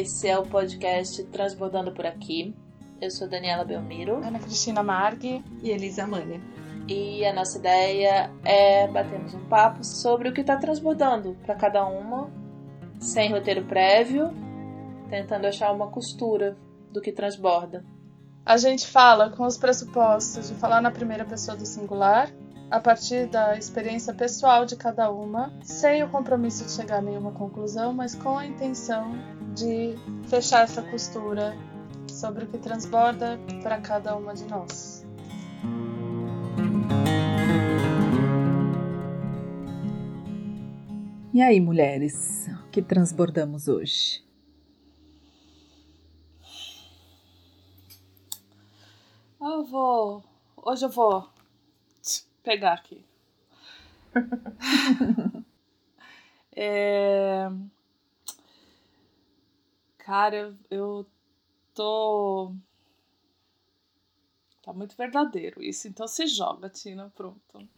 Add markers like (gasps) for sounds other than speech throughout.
Esse é o podcast Transbordando por Aqui. Eu sou Daniela Belmiro. Ana Cristina Marg e Elisa Mania. E a nossa ideia é batermos um papo sobre o que está transbordando para cada uma, sem roteiro prévio, tentando achar uma costura do que transborda. A gente fala com os pressupostos de falar na primeira pessoa do singular, a partir da experiência pessoal de cada uma, sem o compromisso de chegar a nenhuma conclusão, mas com a intenção de fechar essa costura sobre o que transborda para cada uma de nós. E aí, mulheres, o que transbordamos hoje? Eu vou. Hoje eu vou pegar aqui. (laughs) é... Cara, eu tô. Tá muito verdadeiro isso. Então se joga, Tina. Pronto.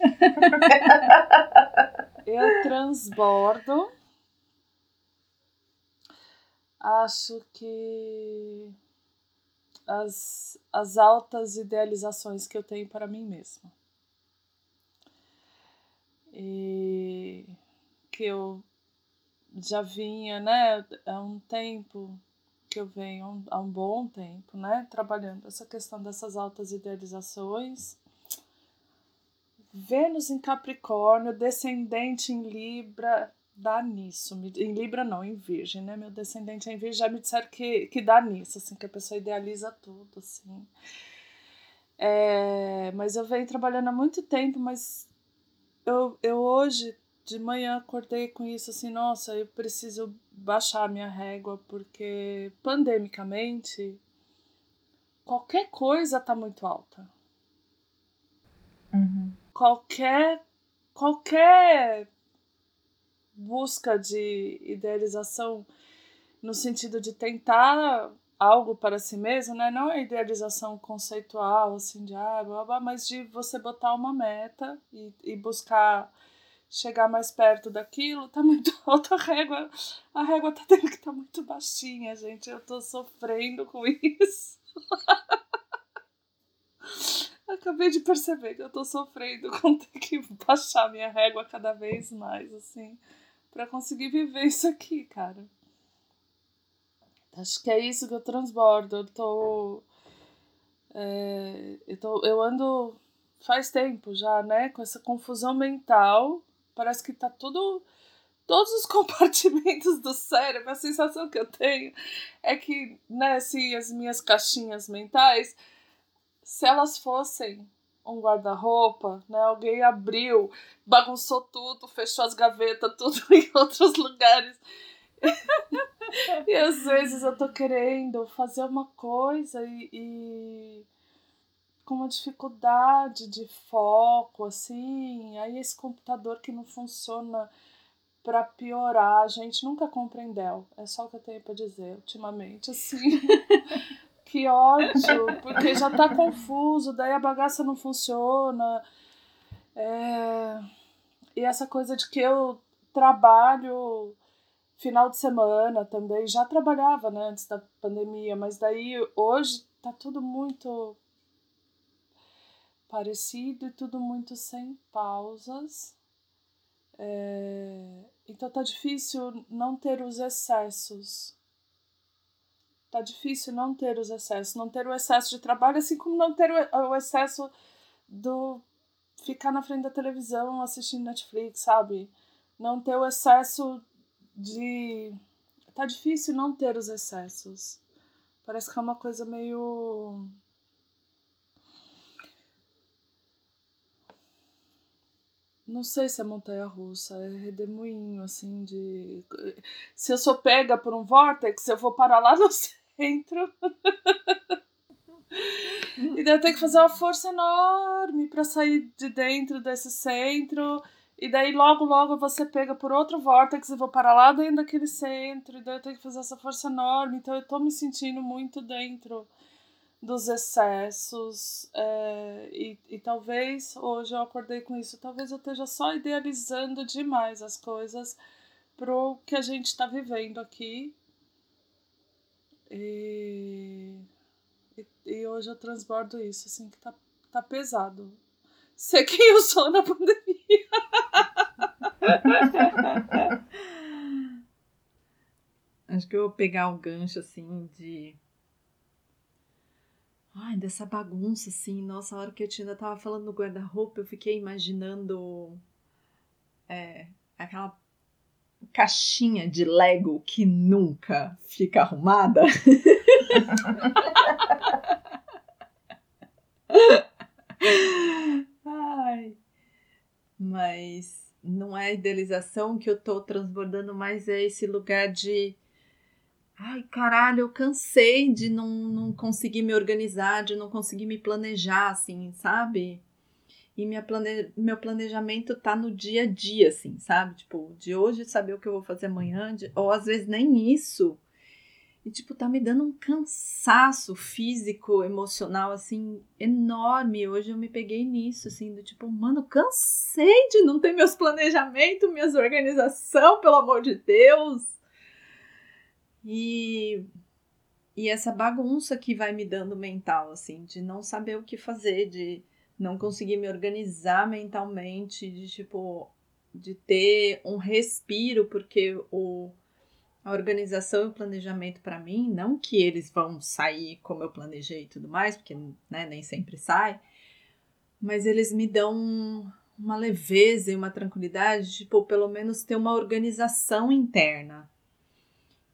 (laughs) eu transbordo. Acho que as, as altas idealizações que eu tenho para mim mesma. Que eu já vinha, né, há um tempo que eu venho, há um bom tempo, né, trabalhando essa questão dessas altas idealizações. Vênus em Capricórnio, descendente em Libra, dá nisso. Em Libra não, em Virgem, né? Meu descendente é em Virgem, já me disseram que, que dá nisso, assim, que a pessoa idealiza tudo, assim. É, mas eu venho trabalhando há muito tempo, mas eu, eu hoje de manhã acordei com isso assim, nossa, eu preciso baixar minha régua porque pandemicamente qualquer coisa tá muito alta. Uhum. Qualquer qualquer busca de idealização no sentido de tentar algo para si mesmo, né? Não é idealização conceitual, assim, de ah, blá, blá, mas de você botar uma meta e, e buscar chegar mais perto daquilo, tá muito (laughs) alta a régua. A régua tá tendo que tá muito baixinha, gente. Eu tô sofrendo com isso. (laughs) Acabei de perceber que eu tô sofrendo com ter que baixar minha régua cada vez mais, assim para conseguir viver isso aqui, cara. Acho que é isso que eu transbordo. Eu tô. É, eu, tô, eu ando faz tempo já, né? Com essa confusão mental. Parece que tá tudo. Todos os (laughs) compartimentos do cérebro, a sensação que eu tenho é que, né, se as minhas caixinhas mentais, se elas fossem um guarda-roupa, né? Alguém abriu, bagunçou tudo, fechou as gavetas, tudo (laughs) em outros lugares. (laughs) e às vezes eu tô querendo fazer uma coisa e, e, com uma dificuldade de foco, assim, aí esse computador que não funciona para piorar, a gente nunca compreendeu. É só o que eu tenho para dizer ultimamente, assim. (laughs) Que ódio, porque já tá confuso, daí a bagaça não funciona. É... E essa coisa de que eu trabalho final de semana também, já trabalhava né, antes da pandemia, mas daí hoje tá tudo muito parecido e tudo muito sem pausas. É... Então tá difícil não ter os excessos tá difícil não ter os excessos, não ter o excesso de trabalho, assim como não ter o excesso do ficar na frente da televisão assistindo Netflix, sabe? Não ter o excesso de. Tá difícil não ter os excessos. Parece que é uma coisa meio. Não sei se é montanha russa, é redemoinho, assim, de. Se eu sou pega por um vórtex, eu vou parar lá, não sei (laughs) dentro. e daí eu tenho que fazer uma força enorme para sair de dentro desse centro. E daí logo, logo você pega por outro vórtex e vou para lá dentro daquele centro. E daí eu tenho que fazer essa força enorme. Então eu tô me sentindo muito dentro dos excessos. É, e, e talvez hoje eu acordei com isso. Talvez eu esteja só idealizando demais as coisas pro que a gente está vivendo aqui E, e, e hoje eu transbordo isso, assim, que tá, tá pesado. Ser quem eu sou na pandemia. (laughs) Acho que eu vou pegar o gancho, assim, de. Ai, dessa bagunça, assim. Nossa, a hora que a Tina tava falando no guarda-roupa, eu fiquei imaginando. É, aquela caixinha de Lego que nunca fica arrumada. (laughs) Ai. Mas não é a idealização que eu tô transbordando, mas é esse lugar de. Ai, caralho, eu cansei de não, não conseguir me organizar, de não conseguir me planejar, assim, sabe? E minha plane... meu planejamento tá no dia a dia, assim, sabe? Tipo, de hoje saber o que eu vou fazer amanhã, de... ou às vezes nem isso. E, tipo, tá me dando um cansaço físico, emocional, assim, enorme. Hoje eu me peguei nisso, assim, do tipo, mano, cansei de não ter meus planejamentos, minhas organização, pelo amor de Deus. E, e essa bagunça que vai me dando mental, assim, de não saber o que fazer, de não conseguir me organizar mentalmente, de tipo, de ter um respiro, porque o, a organização e o planejamento para mim, não que eles vão sair como eu planejei e tudo mais, porque né, nem sempre sai, mas eles me dão uma leveza e uma tranquilidade, tipo, pelo menos ter uma organização interna.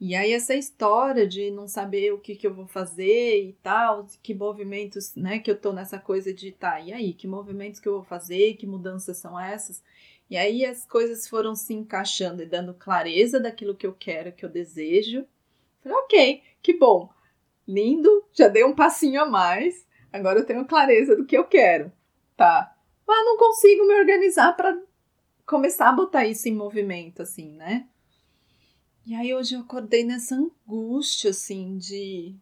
E aí essa história de não saber o que, que eu vou fazer e tal, que movimentos, né, que eu tô nessa coisa de, tá, e aí, que movimentos que eu vou fazer, que mudanças são essas? E aí as coisas foram se encaixando e dando clareza daquilo que eu quero, que eu desejo. Falei, ok, que bom, lindo, já dei um passinho a mais, agora eu tenho clareza do que eu quero, tá? Mas não consigo me organizar para começar a botar isso em movimento, assim, né? E aí hoje eu acordei nessa angústia, assim, de.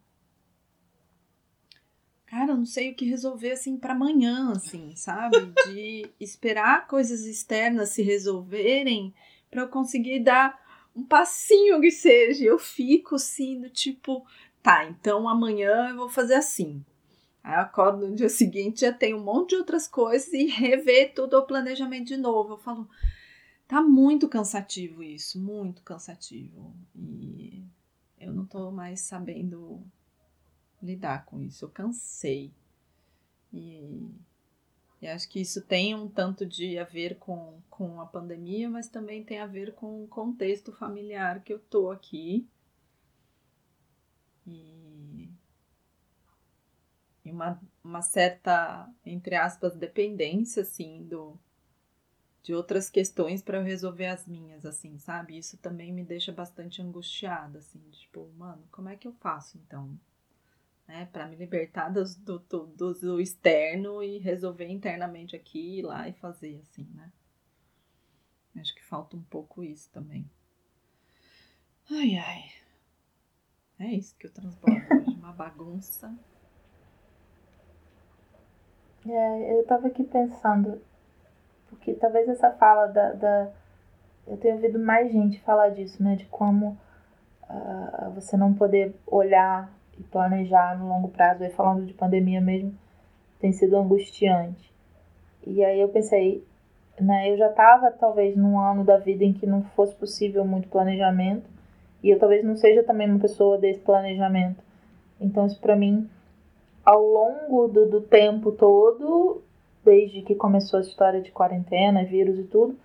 Cara, eu não sei o que resolver, assim, para amanhã, assim, sabe? (laughs) De esperar coisas externas se resolverem para eu conseguir dar um passinho que seja. Eu fico, assim, do tipo, tá, então amanhã eu vou fazer assim. Aí eu acordo no dia seguinte, já tem um monte de outras coisas e rever todo o planejamento de novo. Eu falo, Tá muito cansativo isso, muito cansativo. E eu não tô mais sabendo lidar com isso. Eu cansei. E, e acho que isso tem um tanto de a ver com, com a pandemia, mas também tem a ver com o contexto familiar que eu tô aqui. E, e uma, uma certa, entre aspas, dependência, assim, do, de outras questões para eu resolver as minhas, assim, sabe? Isso também me deixa bastante angustiada, assim, tipo, mano, como é que eu faço então? Né, para me libertar do, do, do, do, externo e resolver internamente aqui, ir lá e fazer, assim, né? Acho que falta um pouco isso também. Ai, ai. É isso que eu transbordo hoje, (laughs) uma bagunça. É, eu tava aqui pensando, porque talvez essa fala da, da eu tenho ouvido mais gente falar disso, né? De como uh, você não poder olhar e planejar no longo prazo, aí falando de pandemia mesmo, tem sido angustiante. E aí eu pensei, né? Eu já estava talvez num ano da vida em que não fosse possível muito planejamento, e eu talvez não seja também uma pessoa desse planejamento. Então isso para mim, ao longo do, do tempo todo, desde que começou a história de quarentena, vírus e tudo,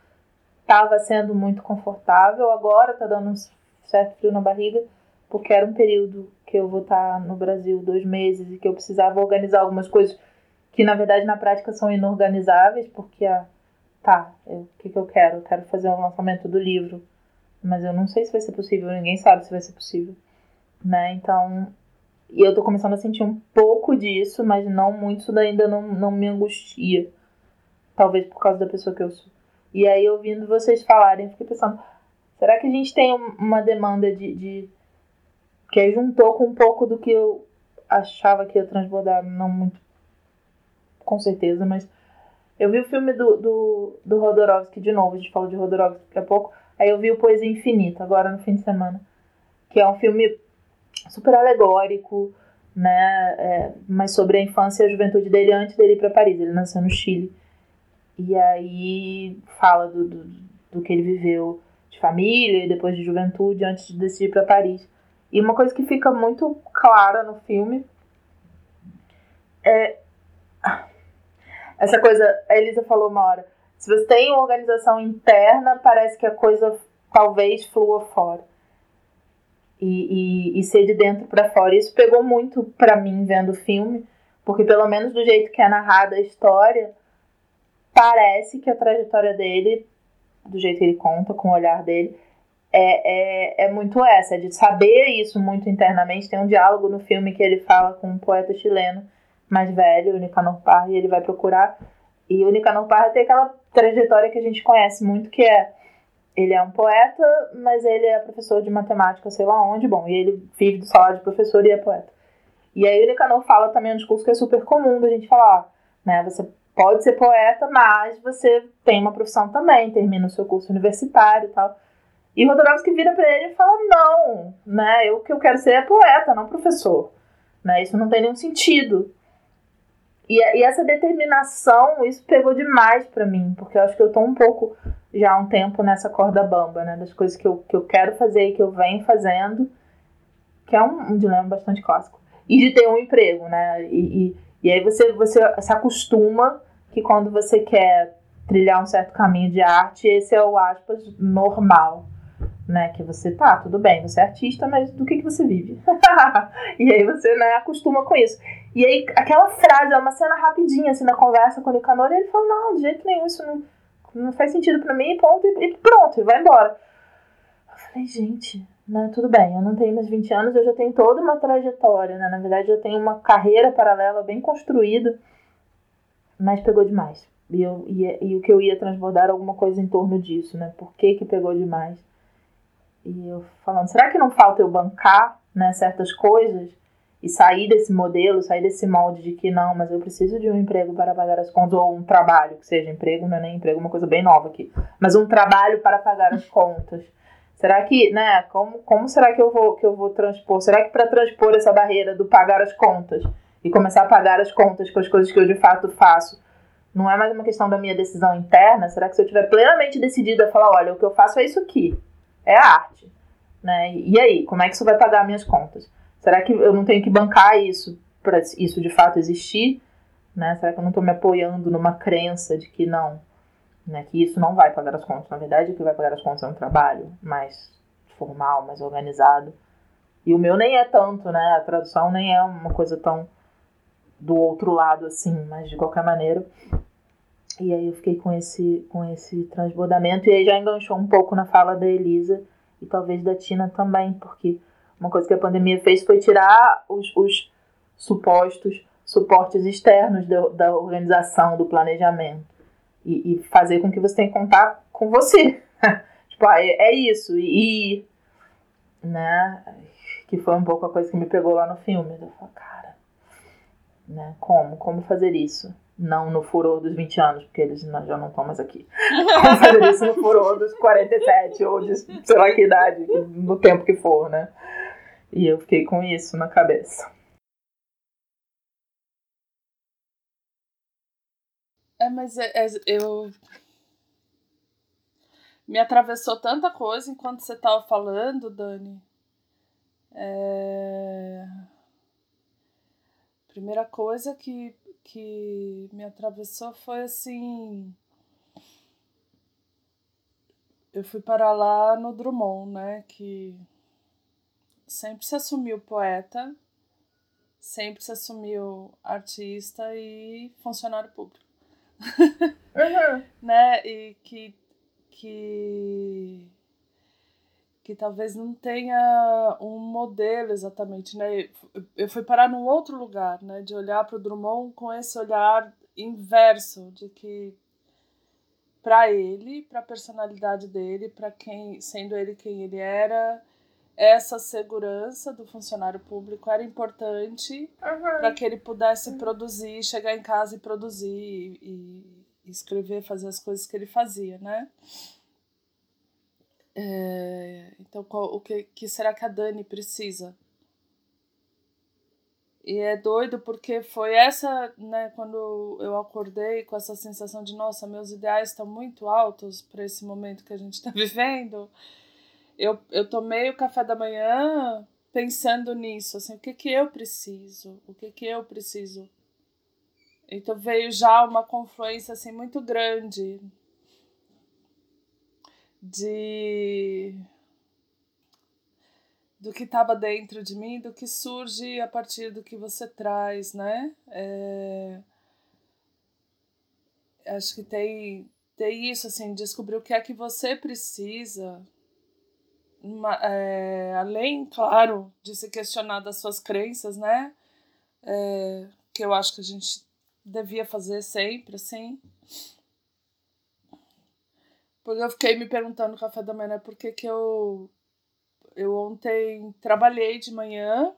estava sendo muito confortável. Agora tá dando um certo frio na barriga, porque era um período que eu vou estar tá no Brasil dois meses e que eu precisava organizar algumas coisas que na verdade na prática são inorganizáveis, porque a tá, o que, que eu quero? Eu quero fazer um lançamento do livro, mas eu não sei se vai ser possível, ninguém sabe se vai ser possível, né? Então e eu tô começando a sentir um pouco disso, mas não muito, isso ainda não, não me angustia. Talvez por causa da pessoa que eu sou. E aí, ouvindo vocês falarem, fiquei pensando: será que a gente tem uma demanda de. de... que juntou com um pouco do que eu achava que ia transbordar? Não muito. Com certeza, mas. Eu vi o filme do, do, do Rodorovsky de novo, a gente falou de Rodorovsky daqui a pouco. Aí eu vi o Poesia Infinita, agora no fim de semana. Que é um filme super alegórico, né? É, mas sobre a infância e a juventude dele antes dele ir para Paris. Ele nasceu no Chile. E aí fala do, do, do que ele viveu de família e depois de juventude antes de decidir para Paris. E uma coisa que fica muito clara no filme é essa coisa, a Elisa falou uma hora, se você tem uma organização interna, parece que a coisa talvez flua fora. E, e, e ser de dentro para fora. Isso pegou muito para mim vendo o filme, porque pelo menos do jeito que é narrada a história, parece que a trajetória dele, do jeito que ele conta, com o olhar dele, é, é, é muito essa, é de saber isso muito internamente. Tem um diálogo no filme que ele fala com um poeta chileno mais velho, o Nicanor Parra, e ele vai procurar. E o Nicanor Parra tem aquela trajetória que a gente conhece muito, que é ele é um poeta, mas ele é professor de matemática, sei lá onde, bom, e ele vive do salário de professor e é poeta. E aí o Nicanor fala também um discurso que é super comum da gente falar, né? Você pode ser poeta, mas você tem uma profissão também, termina o seu curso universitário e tal. E Rodorovsky vira para ele e fala: "Não, né? Eu, o que eu quero ser é poeta, não professor". Né? Isso não tem nenhum sentido. E, e essa determinação, isso pegou demais para mim, porque eu acho que eu tô um pouco já há um tempo nessa corda bamba, né? Das coisas que eu, que eu quero fazer e que eu venho fazendo, que é um, um dilema bastante clássico. E de ter um emprego, né? E, e, e aí você, você se acostuma que quando você quer trilhar um certo caminho de arte, esse é o aspas normal né? Que você tá, tudo bem, você é artista, mas do que, que você vive? (laughs) e aí você, né, acostuma com isso. E aí, aquela frase, é uma cena rapidinha, assim, na conversa com o Nicanor, e ele falou, não, de jeito nenhum, isso não, não faz sentido para mim, ponto, e, pronto, e vai embora. Eu falei, gente, né, tudo bem, eu não tenho mais 20 anos, eu já tenho toda uma trajetória, né? Na verdade, eu tenho uma carreira paralela bem construída, mas pegou demais. E, eu, e, e o que eu ia transbordar alguma coisa em torno disso, né? Por que que pegou demais? E eu falando, será que não falta eu bancar né, certas coisas e sair desse modelo, sair desse molde de que não, mas eu preciso de um emprego para pagar as contas, ou um trabalho, que seja emprego, não é nem emprego, é uma coisa bem nova aqui, mas um trabalho para pagar as contas. Será que, né, como, como será que eu vou que eu vou transpor? Será que para transpor essa barreira do pagar as contas e começar a pagar as contas com as coisas que eu de fato faço, não é mais uma questão da minha decisão interna? Será que se eu tiver plenamente decidido a falar, olha, o que eu faço é isso aqui, é arte. Né? E aí, como é que isso vai pagar minhas contas? Será que eu não tenho que bancar isso para isso de fato existir? Né? Será que eu não estou me apoiando numa crença de que não, né? que isso não vai pagar as contas? Na verdade, o que vai pagar as contas é um trabalho mais formal, mais organizado. E o meu nem é tanto, né? A tradução nem é uma coisa tão do outro lado assim, mas de qualquer maneira. E aí eu fiquei com esse com esse transbordamento e aí já enganchou um pouco na fala da Elisa e talvez da Tina também, porque uma coisa que a pandemia fez foi tirar os, os supostos suportes externos da, da organização, do planejamento, e, e, fazer com que você tenha que contar com você. (laughs) tipo, ah, é, é isso, e, e, né, que foi um pouco a coisa que me pegou lá no filme. Eu falei, cara, né, como? Como fazer isso? Não no furor dos 20 anos, porque eles já não estão mais aqui. (laughs) Como fazer isso no furor dos 47 ou de sei lá que idade, no tempo que for, né? E eu fiquei com isso na cabeça. É, mas é, é, eu. Me atravessou tanta coisa enquanto você estava falando, Dani. É... Primeira coisa que que me atravessou foi assim. Eu fui para lá no Drummond, né? Que sempre se assumiu poeta, sempre se assumiu artista e funcionário público. Uhum. (laughs) né? E que, que que talvez não tenha um modelo exatamente, né? Eu fui parar num outro lugar, né? De olhar para o Drummond com esse olhar inverso, de que para ele, para a personalidade dele, para quem, sendo ele quem ele era, essa segurança do funcionário público era importante uhum. para que ele pudesse produzir, chegar em casa e produzir e, e escrever, fazer as coisas que ele fazia, né? É, então, qual, o que, que será que a Dani precisa E é doido porque foi essa, né, quando eu acordei com essa sensação de, nossa, meus ideais estão muito altos para esse momento que a gente está (laughs) vivendo. Eu, eu tomei o café da manhã pensando nisso, assim, o que que eu preciso? O que que eu preciso? Então veio já uma confluência assim muito grande de do que estava dentro de mim, do que surge a partir do que você traz, né? É... Acho que tem, tem isso, assim, descobrir o que é que você precisa, uma, é, além, claro, de se questionar das suas crenças, né? É, que eu acho que a gente devia fazer sempre, assim. Porque eu fiquei me perguntando no café da manhã, né, por que, que eu eu ontem trabalhei de manhã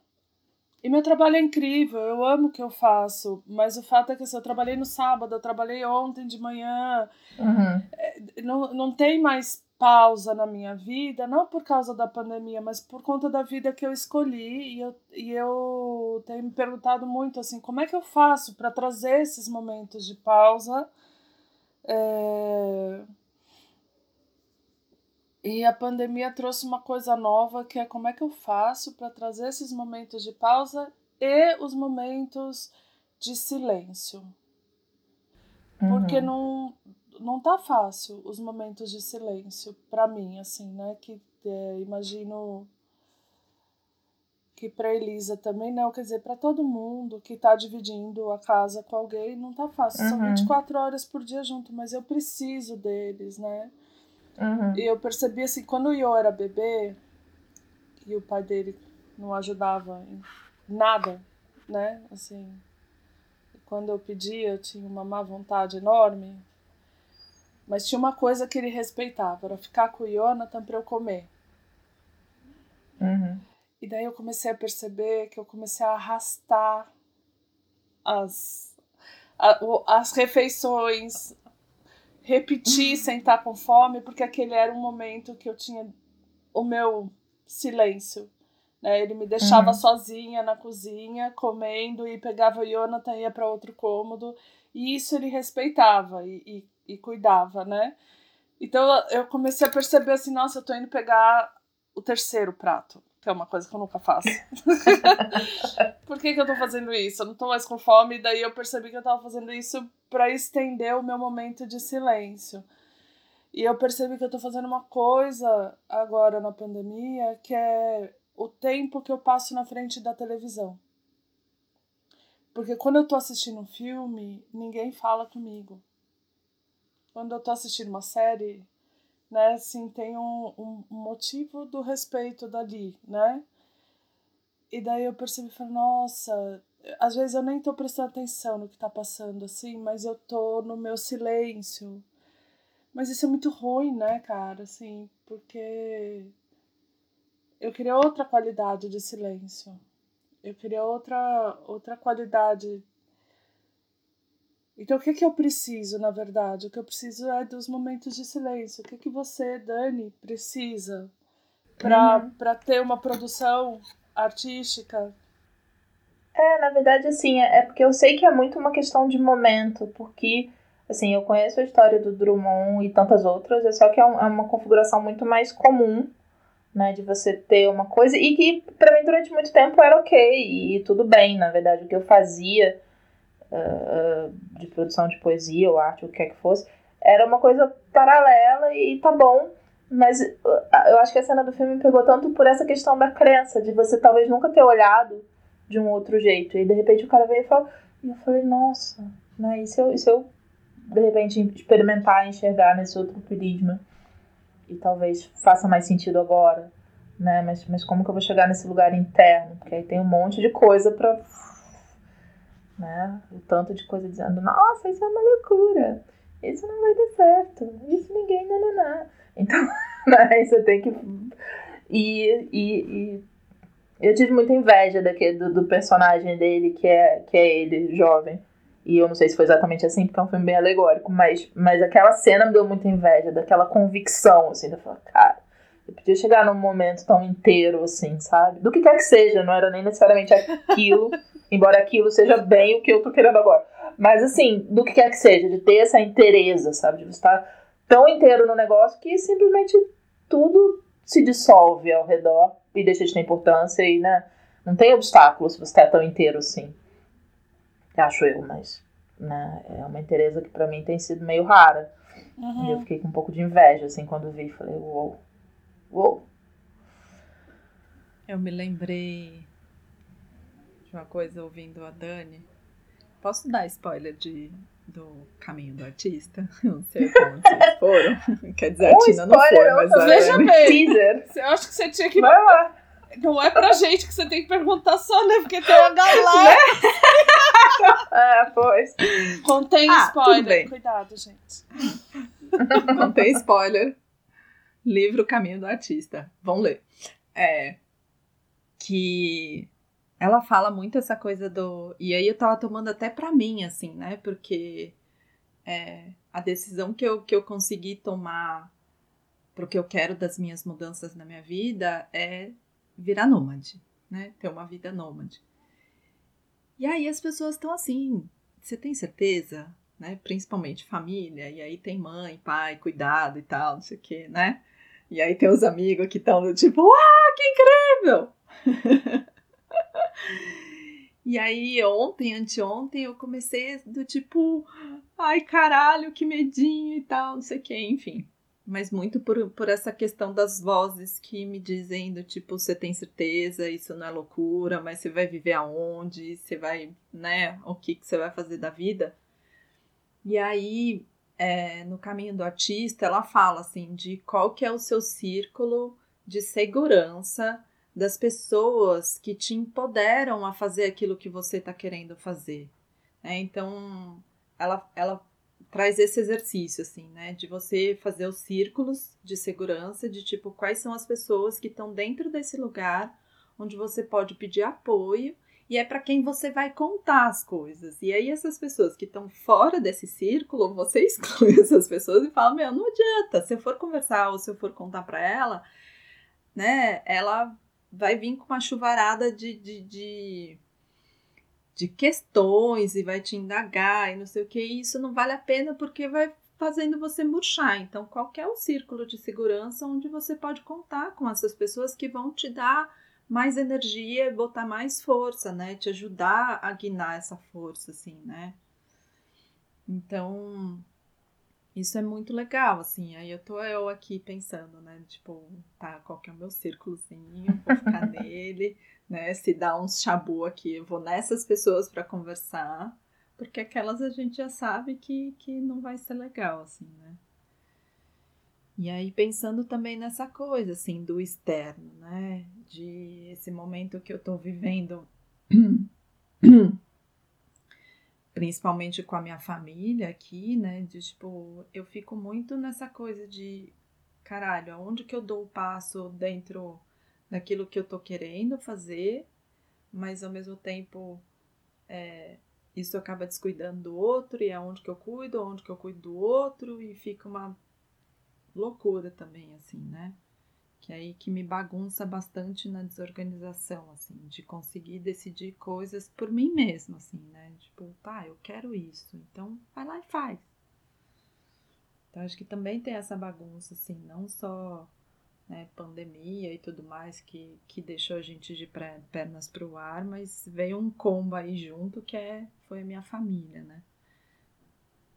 e meu trabalho é incrível, eu amo o que eu faço, mas o fato é que assim, eu trabalhei no sábado, eu trabalhei ontem de manhã, uhum. É, não, não tem mais pausa na minha vida, não por causa da pandemia, mas por conta da vida que eu escolhi e eu, e eu tenho me perguntado muito assim, como é que eu faço para trazer esses momentos de pausa? É e a pandemia trouxe uma coisa nova que é como é que eu faço para trazer esses momentos de pausa e os momentos de silêncio. Uhum. Porque não não tá fácil os momentos de silêncio para mim assim, né, que é, imagino que para Elisa também não, quer dizer, para todo mundo que tá dividindo a casa com alguém, não tá fácil. Uhum. São 24 horas por dia junto, mas eu preciso deles, né? Uhum. E eu percebi assim, quando o Iô era bebê e o pai dele não ajudava em nada, né? Assim, quando eu pedia, eu tinha uma má vontade enorme. Mas tinha uma coisa que ele respeitava, era ficar com o Jonathan para eu comer. Uhum. E daí eu comecei a perceber que eu comecei a arrastar as, as refeições, repetir sem estar com fome, porque aquele era um momento que eu tinha o meu silêncio. Né? Ele me deixava uhum. sozinha na cozinha, comendo, e pegava o Jonathan e ia para outro cômodo. E isso ele respeitava e, e, e, cuidava, né? Então eu comecei a perceber assim, nossa, eu tô indo pegar o terceiro prato que é uma coisa que eu nunca faço. (laughs) Por que, que eu tô fazendo isso? Eu não tô mais com fome, e daí eu percebi que eu tava fazendo isso para estender o meu momento de silêncio. E eu percebi que eu tô fazendo uma coisa agora na pandemia que é o tempo que eu passo na frente da televisão. Porque quando eu tô assistindo um filme, ninguém fala comigo. Quando eu tô assistindo uma série, né? Assim, tem um, um motivo do respeito dali, né? E daí eu percebi, falei, nossa, às vezes eu nem tô prestando atenção no que tá passando, assim, mas eu tô no meu silêncio. Mas isso é muito ruim, né, cara, assim, porque eu queria outra qualidade de silêncio. Eu queria outra, outra qualidade então, o que, é que eu preciso, na verdade? O que eu preciso é dos momentos de silêncio. O que, é que você, Dani, precisa para uhum. ter uma produção artística? É, na verdade, assim, é, é porque eu sei que é muito uma questão de momento, porque, assim, eu conheço a história do Drummond e tantas outras, é só que é, um, é uma configuração muito mais comum, né, de você ter uma coisa, e que para mim durante muito tempo era ok, e tudo bem, na verdade, o que eu fazia uh, de produção de poesia ou arte, o que quer que fosse, era uma coisa paralela e tá bom. Mas uh, eu acho que a cena do filme pegou tanto por essa questão da crença, de você talvez nunca ter olhado de um outro jeito. E de repente o cara veio e falou. E eu falei, nossa, né? E se eu, e se eu de repente experimentar enxergar nesse outro prisma? E talvez faça mais sentido agora, né? Mas, mas como que eu vou chegar nesse lugar interno? Porque aí tem um monte de coisa para né? O tanto de coisa dizendo, nossa, isso é uma loucura, isso não vai dar certo, isso ninguém, não. Então, né, você tem que. E, e, e eu tive muita inveja daquele, do, do, personagem dele, que é, que é ele, jovem. E eu não sei se foi exatamente assim, porque é um filme bem alegórico, mas, mas aquela cena me deu muita inveja, daquela convicção, assim, de falar, cara, eu podia chegar num momento tão inteiro, assim, sabe? Do que quer que seja, não era nem necessariamente aquilo (laughs) Embora aquilo seja bem o que eu tô querendo agora. Mas assim, do que quer que seja, de ter essa inteireza, sabe? De você estar tão inteiro no negócio que simplesmente tudo se dissolve ao redor e deixa de ter importância e, né? Não tem obstáculo se você está tão inteiro assim. Acho eu, mas né, é uma inteireza que para mim tem sido meio rara. Uhum. Eu fiquei com um pouco de inveja, assim, quando vi. Falei, uou, uou. Eu me lembrei uma coisa ouvindo a Dani. Posso dar spoiler de, do caminho do artista? (laughs) Não sei como vocês (laughs) foram. Quer dizer, a Tina não foi, mas a Veja bem. Teaser. Eu acho que você tinha que. Vai lá. Não é pra gente que você tem que perguntar só, né? Porque tem a galera. (laughs) é, pois. Contém ah, spoiler. Cuidado, gente. Contém spoiler. Livro Caminho do Artista. Vão ler. É. Que ela fala muito essa coisa do. E aí eu tava tomando até pra mim, assim, né? Porque é, a decisão que eu, que eu consegui tomar pro que eu quero das minhas mudanças na minha vida é virar nômade, né? Ter uma vida nômade. E aí as pessoas estão assim, você tem certeza? Né? Principalmente família, e aí tem mãe, pai, cuidado e tal, não sei o quê, né? E aí tem os amigos que estão do tipo, ah, que incrível! (laughs) (laughs) e aí ontem, anteontem, eu comecei do tipo, ai caralho, que medinho e tal, não sei o quê, enfim mas muito por, por essa questão das vozes que me dizem do tipo, você tem certeza, isso não é loucura, mas você vai viver aonde, você vai, né, o que, que você vai fazer da vida. E aí, é, no caminho do artista, ela fala assim de qual que é o seu círculo de segurança das pessoas que te empoderam a fazer aquilo que você está querendo fazer. É, então, ela, ela traz esse exercício, assim, né? De você fazer os círculos de segurança, de tipo, quais são as pessoas que estão dentro desse lugar onde você pode pedir apoio e é para quem você vai contar as coisas. E aí, essas pessoas que estão fora desse círculo, você (laughs) exclui essas pessoas e fala: Meu, não adianta. Se eu for conversar ou se eu for contar para ela, né, ela vai vir com uma chuvarada de, de, de de questões e vai te indagar e não sei o que, e isso não vale a pena porque vai fazendo você murchar. Então, qual é o círculo de segurança onde você pode contar com essas pessoas que vão te dar mais energia, botar mais força, né? Te ajudar a guinar essa força, assim, né? Então, isso é muito legal, assim. Aí eu tô eu aqui pensando, né? Tipo, tá, qual que é o meu círculozinho? Vou ficar (laughs) nele né? Se dá uns chabu aqui, eu vou nessas pessoas para conversar, porque aquelas a gente já sabe que, que não vai ser legal, assim, né? E aí pensando também nessa coisa, assim, do externo, né? De esse momento que eu tô vivendo, (clears throat) (clears throat) principalmente com a minha família aqui, né? De tipo, eu fico muito nessa coisa de caralho, aonde que eu dou o passo dentro daquilo que eu tô querendo fazer, mas ao mesmo tempo é, isso acaba descuidando do outro, e aonde que eu cuido, aonde que eu cuido do outro, e fica uma loucura também, assim, né? Que é aí que me bagunça bastante na desorganização, assim, de conseguir decidir coisas por mim mesma, assim, né? Tipo, tá, eu quero isso, então vai lá e faz. Então acho que também tem essa bagunça, assim, não só né, pandemia e tudo mais que, que deixou a gente de pernas para o ar, mas veio um combo aí junto que é, foi a minha família, né?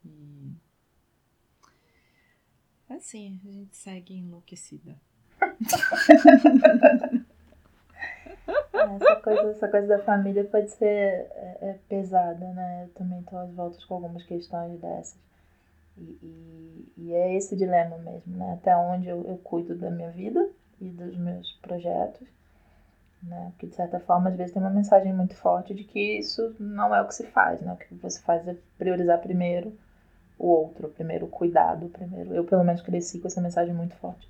E assim, a gente segue enlouquecida. Essa, coisa, essa coisa da família pode ser é, é pesada, né? Eu também tô às voltas com algumas questões dessas. E, e, e, é esse dilema mesmo, né? Até onde eu, eu cuido da minha vida e dos meus projetos, né? Porque de certa forma, às vezes tem uma mensagem muito forte de que isso não é o que se faz, né? O que você faz é priorizar primeiro o outro, primeiro o cuidado, primeiro. Eu, pelo menos, cresci com essa mensagem muito forte.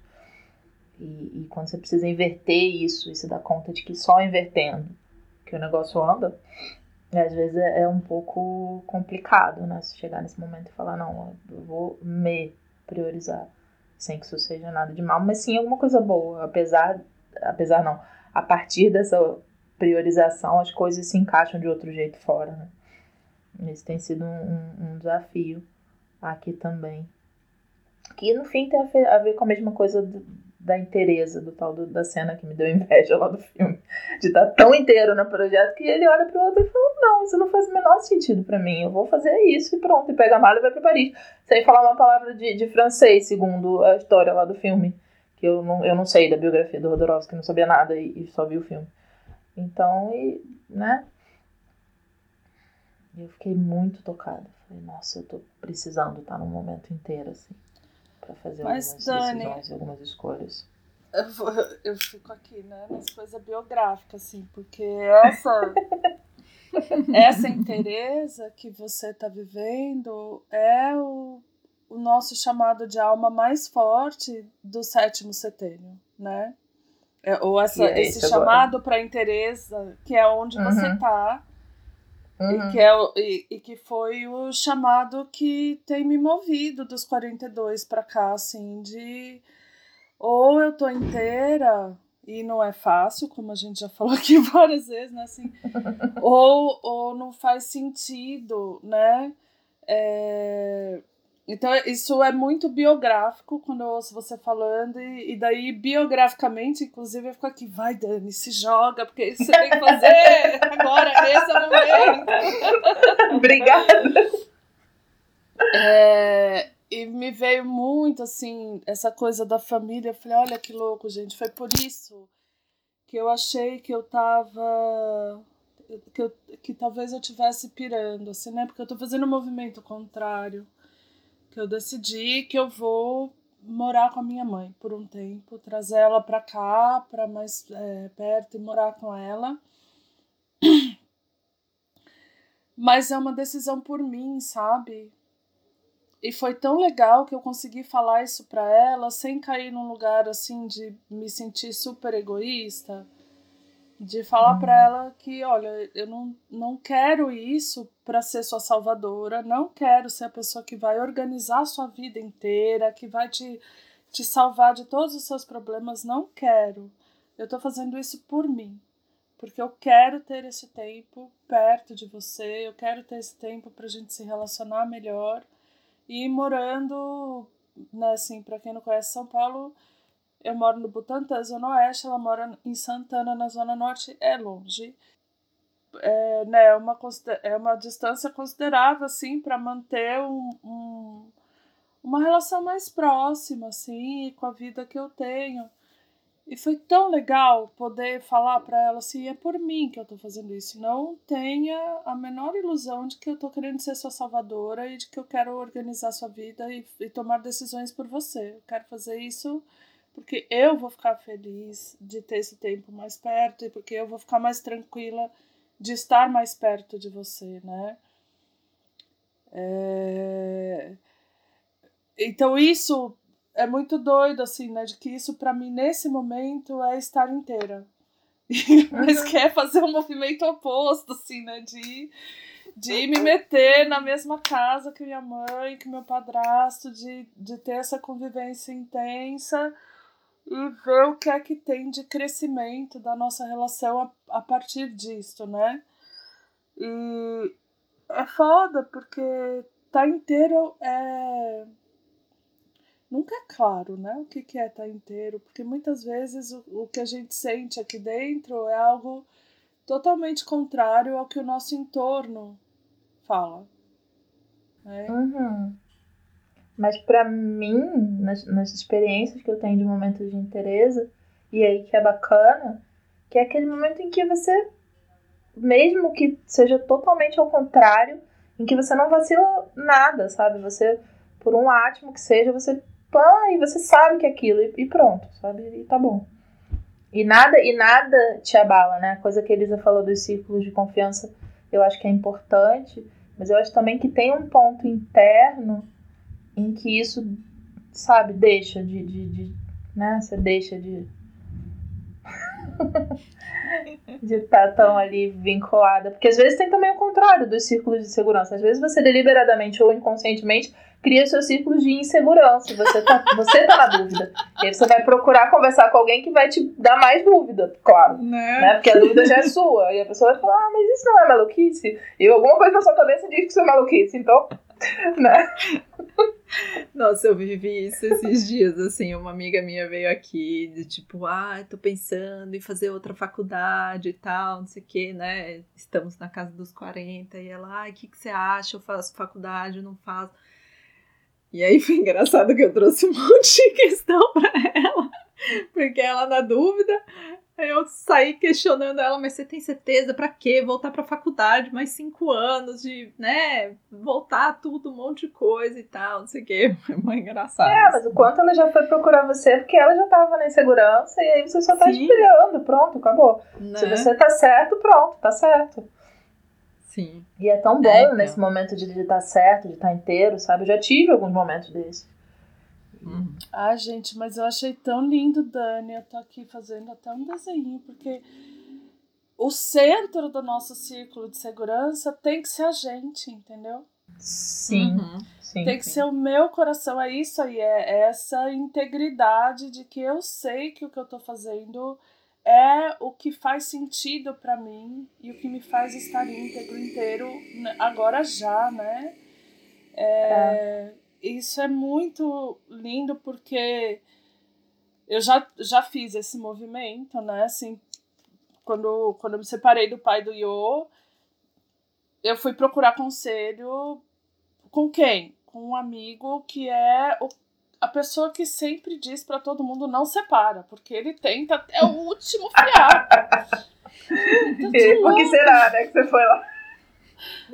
E, e quando você precisa inverter isso e se dá conta de que só invertendo que o negócio anda, às vezes é, é um pouco complicado, né? Se chegar nesse momento e falar, não, eu vou me priorizar, sem que isso seja nada de mal, mas sim alguma coisa boa, apesar, apesar não, a partir dessa priorização, as coisas se encaixam de outro jeito fora, né? Esse tem sido um, um, desafio aqui também. Que no fim tem a ver com a mesma coisa do, da inteireza do tal do, da cena que me deu inveja lá do filme. De estar tão inteiro no projeto que ele olha pro outro e fala: Não, isso não faz o menor sentido para mim. Eu vou fazer isso e pronto. E pega a mala e vai para Paris. Sem falar uma palavra de, de francês, segundo a história lá do filme. Que eu não, eu não sei da biografia do Rodorovsky, não sabia nada e, e só vi o filme. Então, e, né? Eu fiquei muito tocada. Falei, nossa, eu tô precisando estar num momento inteiro, assim para fazer Mas, algumas Dani, decisões, algumas escolhas. Eu, vou, eu fico aqui, né, nas coisas biográficas, assim, porque essa (laughs) essa interesa que você está vivendo é o, o nosso chamado de alma mais forte do sétimo setênio, né? É, ou essa, é esse chamado para interesa, que é onde uhum. você está Uhum. E, que é, e, e, que foi o chamado que tem me movido dos 42 para cá, assim, de ou eu tô inteira e não é fácil, como a gente já (laughs) falou aqui várias vezes, né, assim, (laughs) ou, ou não faz sentido, né, é, então, isso é muito biográfico quando eu ouço você falando, e, e daí, biograficamente, inclusive, eu fico aqui, vai, Dani, se joga, porque isso você tem que fazer agora, esse é o momento. (laughs) Obrigada. É, e me veio muito, assim, essa coisa da família. Eu falei, olha que louco, gente, foi por isso que eu achei que eu tava. Que, eu, que talvez eu tivesse pirando, assim, né? Porque eu tô fazendo um movimento contrário que eu decidi que eu vou morar com a minha mãe por um tempo, trazer ela para cá, para mais é, perto e morar com ela. (clears throat) Mas é uma decisão por mim, sabe? E foi tão legal que eu consegui falar isso para ela sem cair num lugar assim de me sentir super egoísta de falar uhum. para ela que, olha, eu não, não quero isso para ser sua salvadora, não quero ser a pessoa que vai organizar a sua vida inteira, que vai te, te salvar de todos os seus problemas, não quero. Eu tô fazendo isso por mim, porque eu quero ter esse tempo perto de você, eu quero ter esse tempo pra gente se relacionar melhor. E morando, né, assim, para quem não conhece São Paulo, eu moro no Butantã, Zona Oeste, ela mora em Santana, na Zona Norte, é longe. É, né, é uma, é uma distância considerável, assim, para manter um, um, uma relação mais próxima, assim, com a vida que eu tenho. E foi tão legal poder falar para ela assim: é por mim que eu tô fazendo isso. Não tenha a menor ilusão de que eu tô querendo ser sua salvadora e de que eu quero organizar sua vida e, e tomar decisões por você. Eu quero fazer isso porque eu vou ficar feliz de ter esse tempo mais perto e porque eu vou ficar mais tranquila de estar mais perto de você, né? É... Então isso é muito doido, assim, né? De que isso para mim nesse momento é estar inteira. (laughs) Mas uhum. quer fazer um movimento oposto, assim, né? De, de me meter na mesma casa que minha mãe, que meu padrasto, de, de ter essa convivência intensa e ver o que é que tem de crescimento da nossa relação a, a partir disso, né? E é foda porque tá inteiro é nunca é claro, né? O que, que é tá inteiro, porque muitas vezes o, o que a gente sente aqui dentro é algo totalmente contrário ao que o nosso entorno fala. Né? Uhum. Mas para mim, nas, nas experiências que eu tenho de momentos de interesse, e aí que é bacana, que é aquele momento em que você, mesmo que seja totalmente ao contrário, em que você não vacila nada, sabe? Você, por um átimo que seja, você pã, e você sabe que é aquilo, e, e pronto, sabe? E tá bom. E nada, e nada te abala, né? A coisa que a Elisa falou dos círculos de confiança, eu acho que é importante, mas eu acho também que tem um ponto interno em que isso, sabe, deixa de, de, de né? Você deixa de. (laughs) de estar tão ali vinculada. Porque às vezes tem também o contrário dos círculos de segurança. Às vezes você deliberadamente ou inconscientemente cria seus círculos de insegurança. Você tá, (laughs) você tá na dúvida. E aí você vai procurar conversar com alguém que vai te dar mais dúvida, claro. Né? né? Porque a dúvida já é sua. E a pessoa vai falar, ah, mas isso não é maluquice. E alguma coisa na sua cabeça diz que isso é maluquice. Então, (laughs) né? Nossa, eu vivi isso esses dias, assim, uma amiga minha veio aqui, de tipo, ah, tô pensando em fazer outra faculdade e tal, não sei o que, né, estamos na casa dos 40, e ela, ai, o que, que você acha, eu faço faculdade, eu não faço, e aí foi engraçado que eu trouxe um monte de questão pra ela, porque ela na dúvida, Aí eu saí questionando ela, mas você tem certeza para quê? Voltar para faculdade, mais cinco anos de, né, voltar tudo, um monte de coisa e tal, não sei o quê. (laughs) Foi muito engraçado. É, mas o quanto ela já foi procurar você, porque ela já tava na insegurança e aí você só tá Sim. espelhando, pronto, acabou. Né? Se você tá certo, pronto, tá certo. Sim. E é tão bom é, nesse momento de estar tá certo, de estar tá inteiro, sabe? Eu já tive alguns momentos desses. Uhum. Ah, gente, mas eu achei tão lindo, Dani. Eu tô aqui fazendo até um desenho, porque o centro do nosso círculo de segurança tem que ser a gente, entendeu? Sim. Uhum. sim tem que sim. ser o meu coração. É isso aí, é essa integridade de que eu sei que o que eu tô fazendo é o que faz sentido para mim e o que me faz estar íntegro inteiro agora já, né? É, é isso é muito lindo porque eu já, já fiz esse movimento, né? Assim, quando, quando eu me separei do pai do Yo, eu fui procurar conselho com quem? Com um amigo que é o, a pessoa que sempre diz para todo mundo não separa, porque ele tenta até o último fiar. (laughs) Por que será, né, que você foi lá?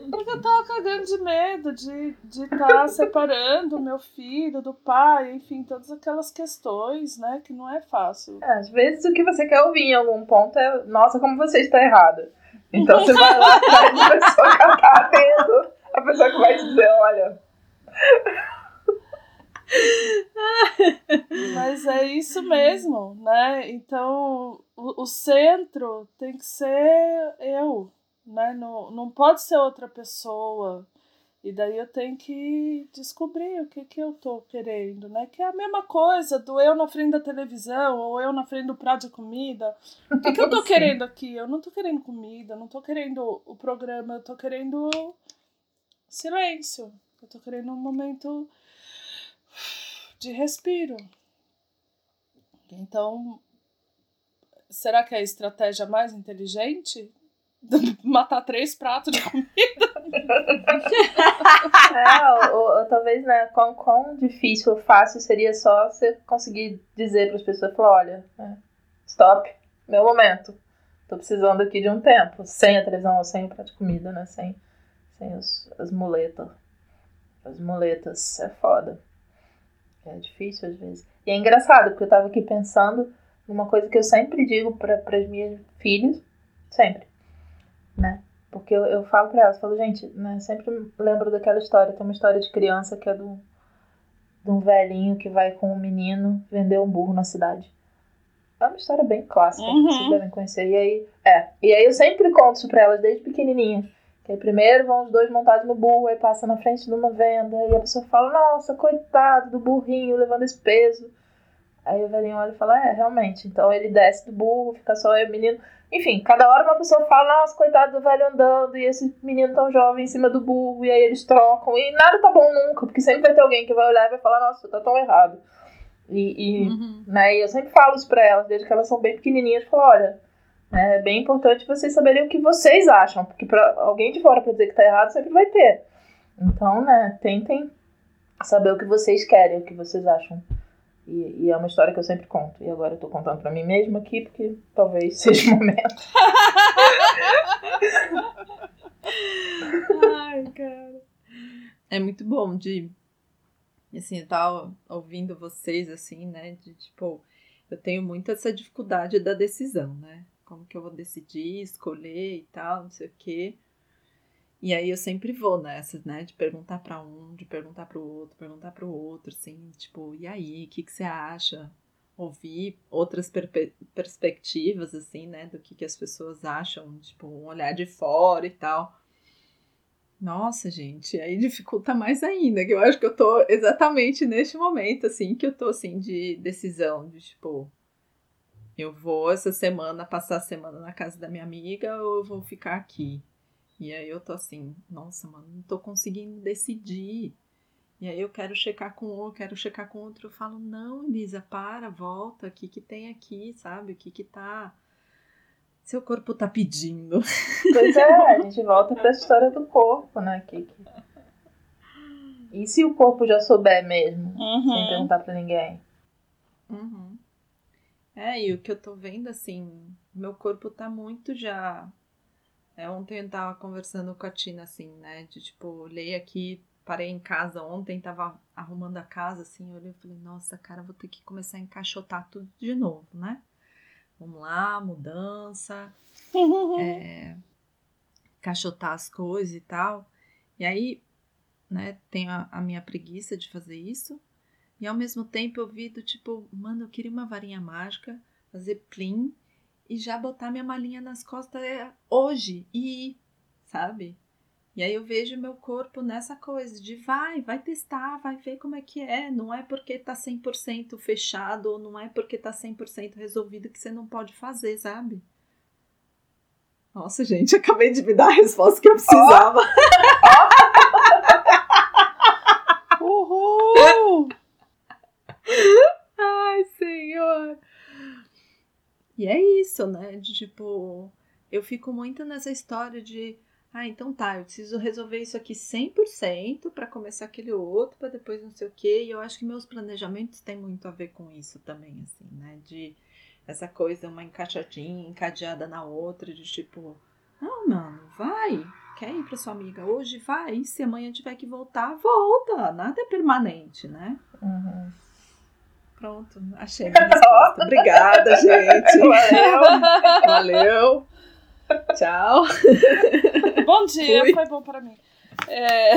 Porque eu tava cagando de medo de estar de tá separando o meu filho do pai, enfim, todas aquelas questões, né, que não é fácil. É, às vezes o que você quer ouvir em algum ponto é, nossa, como você está errada. Então você vai lá (laughs) atrás da pessoa que tá atento, a pessoa que vai te dizer, olha. Mas é isso mesmo, né? Então o, o centro tem que ser eu, né? Não, não pode ser outra pessoa. E daí eu tenho que descobrir o que, que eu tô querendo, né? Que é a mesma coisa do eu na frente da televisão ou eu na frente do prato de comida. O que, que eu tô (laughs) querendo aqui? Eu não tô querendo comida, não tô querendo o programa, eu tô querendo silêncio. Eu tô querendo um momento de respiro. Então, será que é a estratégia mais inteligente? (laughs) matar três pratos de comida. (laughs) é, ou, ou, talvez, né, quão, quão difícil ou fácil seria só você conseguir dizer para as pessoas, falar, olha, né, stop, meu momento. Tô precisando aqui de um tempo, sem a televisão ou sem o prato de comida, né, sem, sem os, as muletas. As muletas, é foda. É difícil às vezes. E é engraçado, porque eu tava aqui pensando numa coisa que eu sempre digo para as minhas filhas, sempre né? Porque eu, eu falo pra elas, falo, gente, né, sempre lembro daquela história, tem uma história de criança que é do, de um velhinho que vai com um menino vender um burro na cidade. É uma história bem clássica, uhum. vocês devem conhecer. E aí, é. E aí eu sempre conto isso pra elas desde pequenininha. Que aí primeiro vão os dois montados no burro, aí passa na frente de uma venda, e a pessoa fala, nossa, coitado do burrinho levando esse peso. Aí o velhinho olha e fala, é, realmente. Então ele desce do burro, fica só o menino. Enfim, cada hora uma pessoa fala, nossa, coitado do velho andando, e esse menino tão jovem em cima do burro, e aí eles trocam, e nada tá bom nunca, porque sempre vai ter alguém que vai olhar e vai falar, nossa, tá tão errado. E, e, uhum. né, e eu sempre falo isso pra elas, desde que elas são bem pequenininhas, falo, olha, é bem importante vocês saberem o que vocês acham, porque pra alguém de fora pra dizer que tá errado sempre vai ter. Então, né, tentem saber o que vocês querem, o que vocês acham e, e, é uma história que eu sempre conto. E agora eu tô contando pra mim mesma aqui, porque talvez (laughs) seja o momento. Ai, cara. É muito bom de. Assim, eu tava ouvindo vocês, assim, né? De tipo, eu tenho muito essa dificuldade da decisão, né? Como que eu vou decidir, escolher e tal, não sei o quê. E aí eu sempre vou nessa, né? De perguntar para um, de perguntar para o outro, perguntar para o outro, assim, tipo, e aí, o que, que você acha? ouvir outras perspectivas, assim, né, do que, que as pessoas acham, tipo, um olhar de fora e tal. Nossa, gente, aí dificulta mais ainda, que eu acho que eu tô exatamente neste momento, assim, que eu tô, assim, de decisão, de, tipo, eu vou essa semana, passar a semana na casa da minha amiga ou eu vou ficar aqui? E aí eu tô assim, nossa, mano, não tô conseguindo decidir. E aí eu quero checar com um, quero checar com outro. Eu falo, não, Elisa, para, volta, o que que tem aqui, sabe? O que que tá... Seu corpo tá pedindo. Pois é, a gente volta pra história do corpo, né, Kiki? E se o corpo já souber mesmo, uhum. sem perguntar pra ninguém? Uhum. É, e o que eu tô vendo, assim, meu corpo tá muito já. É, ontem eu tava conversando com a Tina, assim, né? De tipo, olhei aqui, parei em casa ontem, tava arrumando a casa, assim, eu olhei e falei, nossa, cara, vou ter que começar a encaixotar tudo de novo, né? Vamos lá, mudança, (laughs) é, encaixotar as coisas e tal. E aí, né, tenho a, a, minha preguiça de fazer isso. E ao mesmo tempo eu vi do tipo, mano, eu queria uma varinha mágica, fazer plim e já botar minha malinha nas costas é, hoje e ir, sabe? E aí eu vejo meu corpo nessa coisa de vai, vai testar, vai ver como é que é. Não é porque tá 100% fechado ou não é porque tá 100% resolvido que você não pode fazer, sabe? Nossa, gente, (laughs) acabei de me dar a resposta que eu precisava. Oh. E é isso, né? De tipo, eu fico muito nessa história de ah, então tá, eu preciso resolver isso aqui 100% para começar aquele outro, para depois não sei o quê. E eu acho que meus planejamentos têm muito a ver com isso também, assim, né? De essa coisa, uma encaixadinha, encadeada na outra, de tipo, não, mano, vai, quer ir pra sua amiga hoje? Vai, se amanhã tiver que voltar, volta, nada é permanente, né? Uhum. Pronto, achei. (laughs) Obrigada, (laughs) gente. Valeu. Valeu. Tchau. (laughs) Bom dia, Fui. foi bom para mim. É...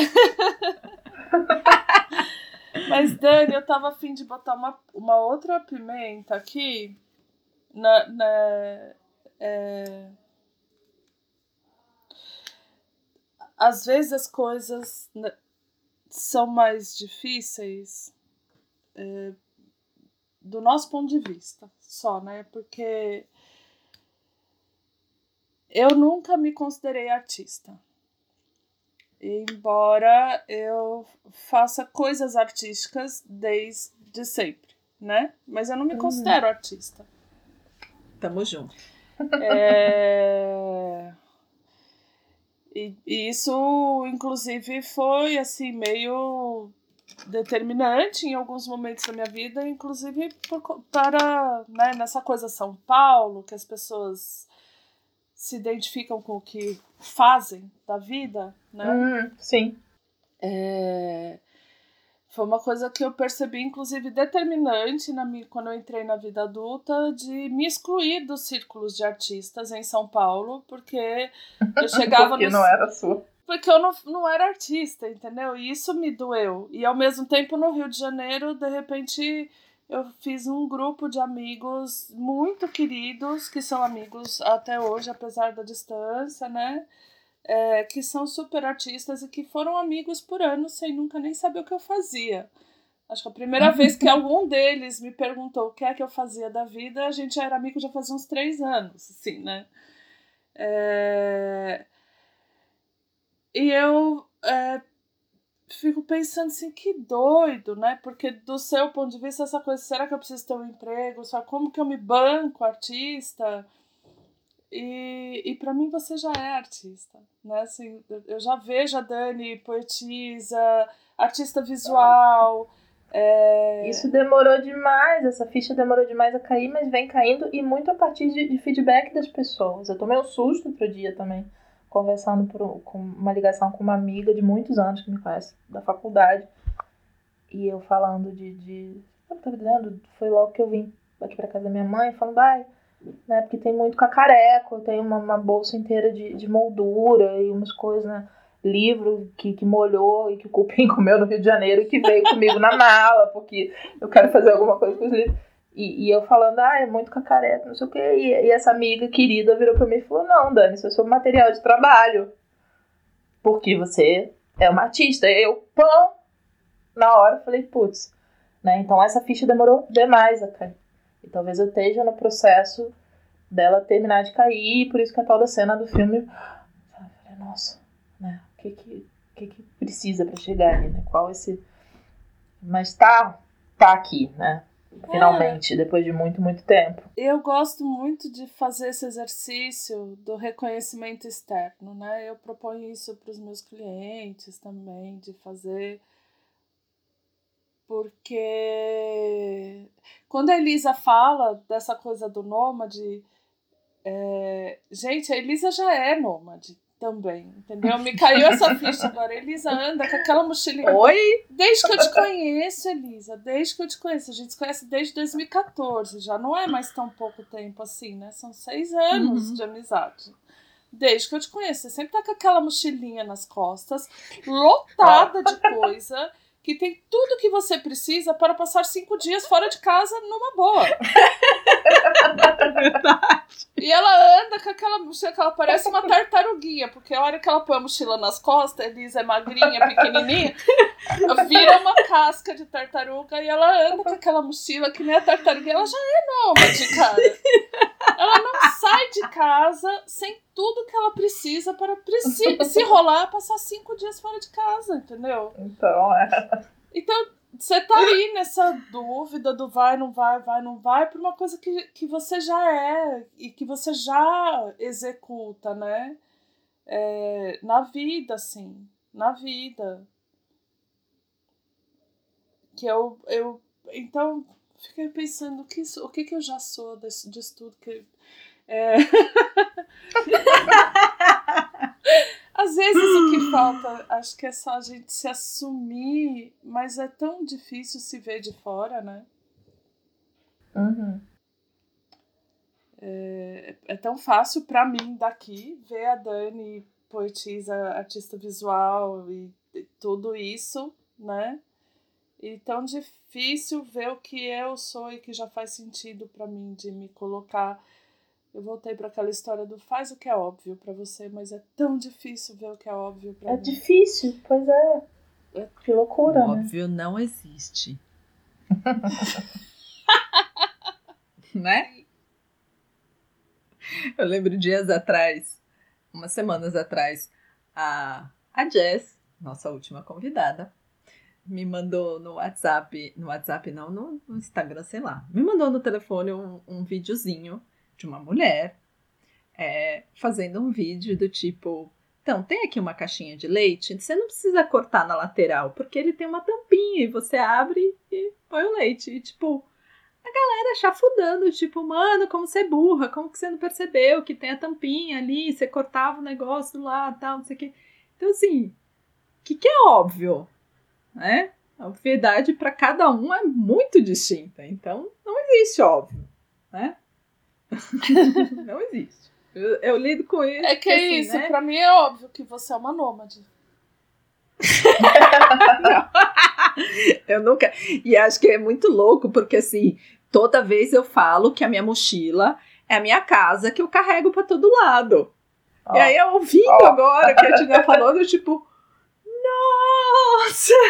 Mas, Dani, eu tava afim de botar uma, uma outra pimenta aqui. Na, na, é... Às vezes as coisas são mais difíceis é, do nosso ponto de vista, só, né? Porque eu nunca me considerei artista. Embora eu faça coisas artísticas desde sempre, né? Mas eu não me uhum. considero artista. Tamo junto. É... E, e isso, inclusive, foi assim, meio determinante em alguns momentos da minha vida, inclusive por, para né, nessa coisa São Paulo, que as pessoas se identificam com o que fazem da vida, né? Hum, sim. É... Foi uma coisa que eu percebi, inclusive, determinante na minha, quando eu entrei na vida adulta, de me excluir dos círculos de artistas em São Paulo, porque eu (laughs) chegava porque nos... não era sua. Porque eu não, não era artista, entendeu? E isso me doeu. E ao mesmo tempo, no Rio de Janeiro, de repente, eu fiz um grupo de amigos muito queridos, que são amigos até hoje, apesar da distância, né? É, que são super artistas e que foram amigos por anos sem nunca nem saber o que eu fazia. Acho que a primeira vez que algum deles me perguntou o que é que eu fazia da vida, a gente era amigo já fazia uns três anos, assim, né? É... E eu é, fico pensando assim, que doido, né? Porque do seu ponto de vista, essa coisa, será que eu preciso ter um emprego? Só como que eu me banco artista? E, e para mim você já é artista, né? Assim, eu já vejo a Dani poetisa, artista visual. É... Isso demorou demais, essa ficha demorou demais a cair, mas vem caindo e muito a partir de, de feedback das pessoas. Eu tomei um susto outro dia também conversando por, com uma ligação com uma amiga de muitos anos que me conhece da faculdade. E eu falando de. de eu tava dizendo, foi logo que eu vim aqui pra casa da minha mãe, falando, ai, né, porque tem muito cacareco, tem uma, uma bolsa inteira de, de moldura e umas coisas, né? Livro que, que molhou e que o cupim (laughs) comeu no Rio de Janeiro e que veio comigo na mala, porque eu quero fazer alguma coisa com os livros. E, e, eu falando, ah, é muito cacareca, não sei o quê. E, e, essa amiga querida virou pra mim e falou: Não, Dani, isso é seu material de trabalho. Porque você é uma artista. Eu, pão, na hora, falei: Putz. Né? Então essa ficha demorou demais a cair. E talvez eu esteja no processo dela terminar de cair. Por isso que a tal da cena do filme. Nossa, né? O que que, que, que precisa para chegar ali, né? Qual esse. Mas tá, tá aqui, né? Finalmente, é. depois de muito, muito tempo. Eu gosto muito de fazer esse exercício do reconhecimento externo, né? Eu proponho isso para os meus clientes também, de fazer. Porque quando a Elisa fala dessa coisa do nômade, é... gente, a Elisa já é nômade também, entendeu? Me caiu essa ficha agora. Elisa anda com aquela mochilinha. Oi? Desde que eu te conheço, Elisa, desde que eu te conheço. A gente se conhece desde 2014, já não é mais tão pouco tempo assim, né? São seis anos uhum. de amizade. Desde que eu te conheço. Você sempre tá com aquela mochilinha nas costas, lotada de coisa que tem tudo que você precisa para passar cinco dias fora de casa numa boa. (laughs) e ela anda com aquela mochila que ela parece uma tartaruguinha, porque a hora que ela põe a mochila nas costas, Elisa é magrinha, pequenininha, (laughs) vira uma casca de tartaruga e ela anda com aquela mochila que nem a tartaruga. Ela já é nômade, (laughs) cara. Ela não sai de casa sem tudo que ela precisa para se rolar passar cinco dias fora de casa, entendeu? Então, é. Então, você tá aí nessa dúvida do vai, não vai, vai, não vai, por uma coisa que, que você já é e que você já executa, né? É, na vida, assim. Na vida. Que eu. eu então, fiquei pensando que isso, o que, que eu já sou desse, disso tudo que. É... (laughs) Às vezes o que (gasps) falta, acho que é só a gente se assumir, mas é tão difícil se ver de fora, né? Uhum. É, é tão fácil para mim daqui ver a Dani poetisa, artista visual e, e tudo isso, né? E tão difícil ver o que eu sou e que já faz sentido para mim de me colocar eu voltei para aquela história do faz o que é óbvio para você, mas é tão difícil ver o que é óbvio para é mim. É difícil, pois é. é que loucura, o né? Óbvio não existe. (laughs) né? Eu lembro dias atrás, umas semanas atrás, a, a Jess, nossa última convidada, me mandou no WhatsApp, no WhatsApp não, no, no Instagram, sei lá, me mandou no telefone um, um videozinho de uma mulher é, fazendo um vídeo do tipo. Então, tem aqui uma caixinha de leite, você não precisa cortar na lateral, porque ele tem uma tampinha e você abre e põe o leite. E, tipo, a galera chafudando, tipo, mano, como você é burra, como que você não percebeu que tem a tampinha ali, você cortava o negócio lá, tal, não sei o quê. Então, assim, o que, que é óbvio, né? A obviedade para cada um é muito distinta, então não existe óbvio, né? Não existe. Eu, eu, lido com isso. É que é assim, isso, né? pra mim é óbvio que você é uma nômade. (laughs) eu nunca. E acho que é muito louco, porque assim, toda vez eu falo que a minha mochila é a minha casa que eu carrego para todo lado. Oh. E aí, eu ouvindo oh. agora que a Tina falou, eu tipo, nossa! (laughs)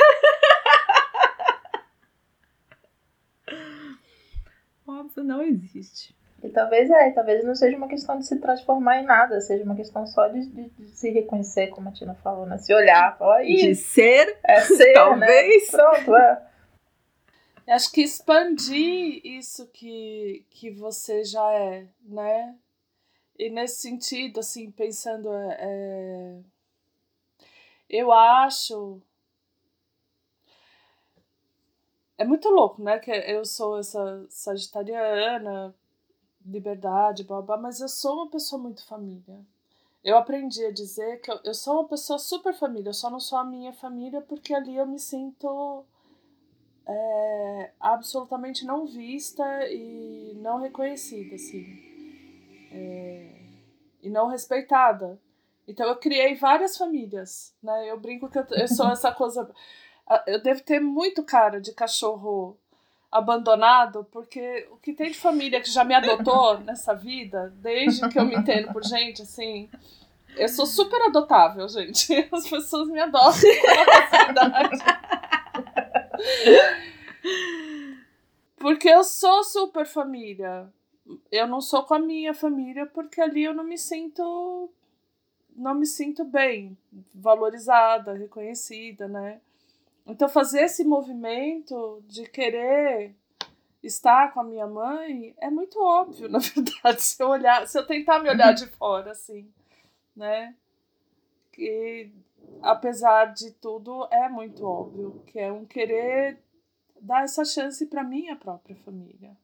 Óbvio, não existe. E talvez é, talvez não seja uma questão de se transformar em nada, seja uma questão só de, de, de se reconhecer, como a Tina falou, né? Se olhar, falar De ser, é ser, né? talvez. Né? Pronto, é. Acho que expandir isso que, que você já é, né? E nesse sentido, assim, pensando, é, é eu acho é muito louco, né? Que eu sou essa sagitariana, liberdade, blá, blá, mas eu sou uma pessoa muito família. Eu aprendi a dizer que eu, eu sou uma pessoa super família, eu só não sou a minha família porque ali eu me sinto é, absolutamente não vista e não reconhecida, assim. É, e não respeitada. Então eu criei várias famílias, né? Eu brinco que eu, eu sou (laughs) essa coisa. Eu devo ter muito cara de cachorro abandonado, porque o que tem de família que já me adotou (laughs) nessa vida, desde que eu me entendo por gente, assim, eu sou super adotável, gente. (laughs) As pessoas me adotam com facilidade. Porque eu sou super família. Eu não sou com a minha família porque ali eu não me sinto não me sinto bem, valorizada, reconhecida, né? Então fazer esse movimento de querer estar com a minha mãe é muito óbvio, (laughs) na verdade, se eu olhar, se eu tentar me olhar de fora assim, né? Que apesar de tudo é muito óbvio, que é um querer dar essa chance para minha própria família.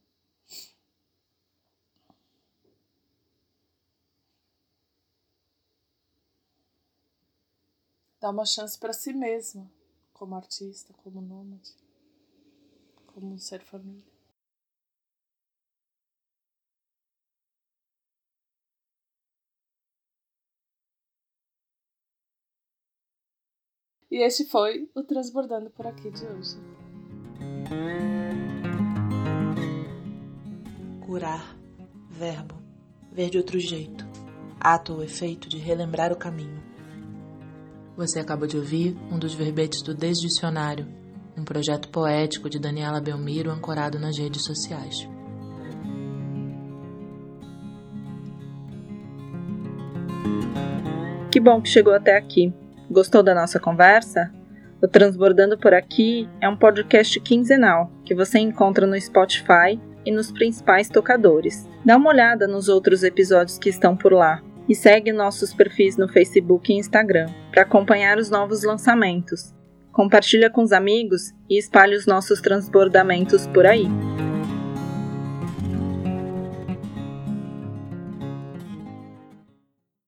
Dar uma chance para si mesma como artista, como nômade, como um ser família. E este foi o Transbordando por aqui de hoje. Curar, verbo, ver de outro jeito, ato ou efeito de relembrar o caminho você acabou de ouvir um dos verbetes do Desdicionário, um projeto poético de Daniela Belmiro ancorado nas redes sociais. Que bom que chegou até aqui. Gostou da nossa conversa? O Transbordando por Aqui é um podcast quinzenal que você encontra no Spotify e nos principais tocadores. Dá uma olhada nos outros episódios que estão por lá e segue nossos perfis no Facebook e Instagram para acompanhar os novos lançamentos. Compartilha com os amigos e espalhe os nossos transbordamentos por aí.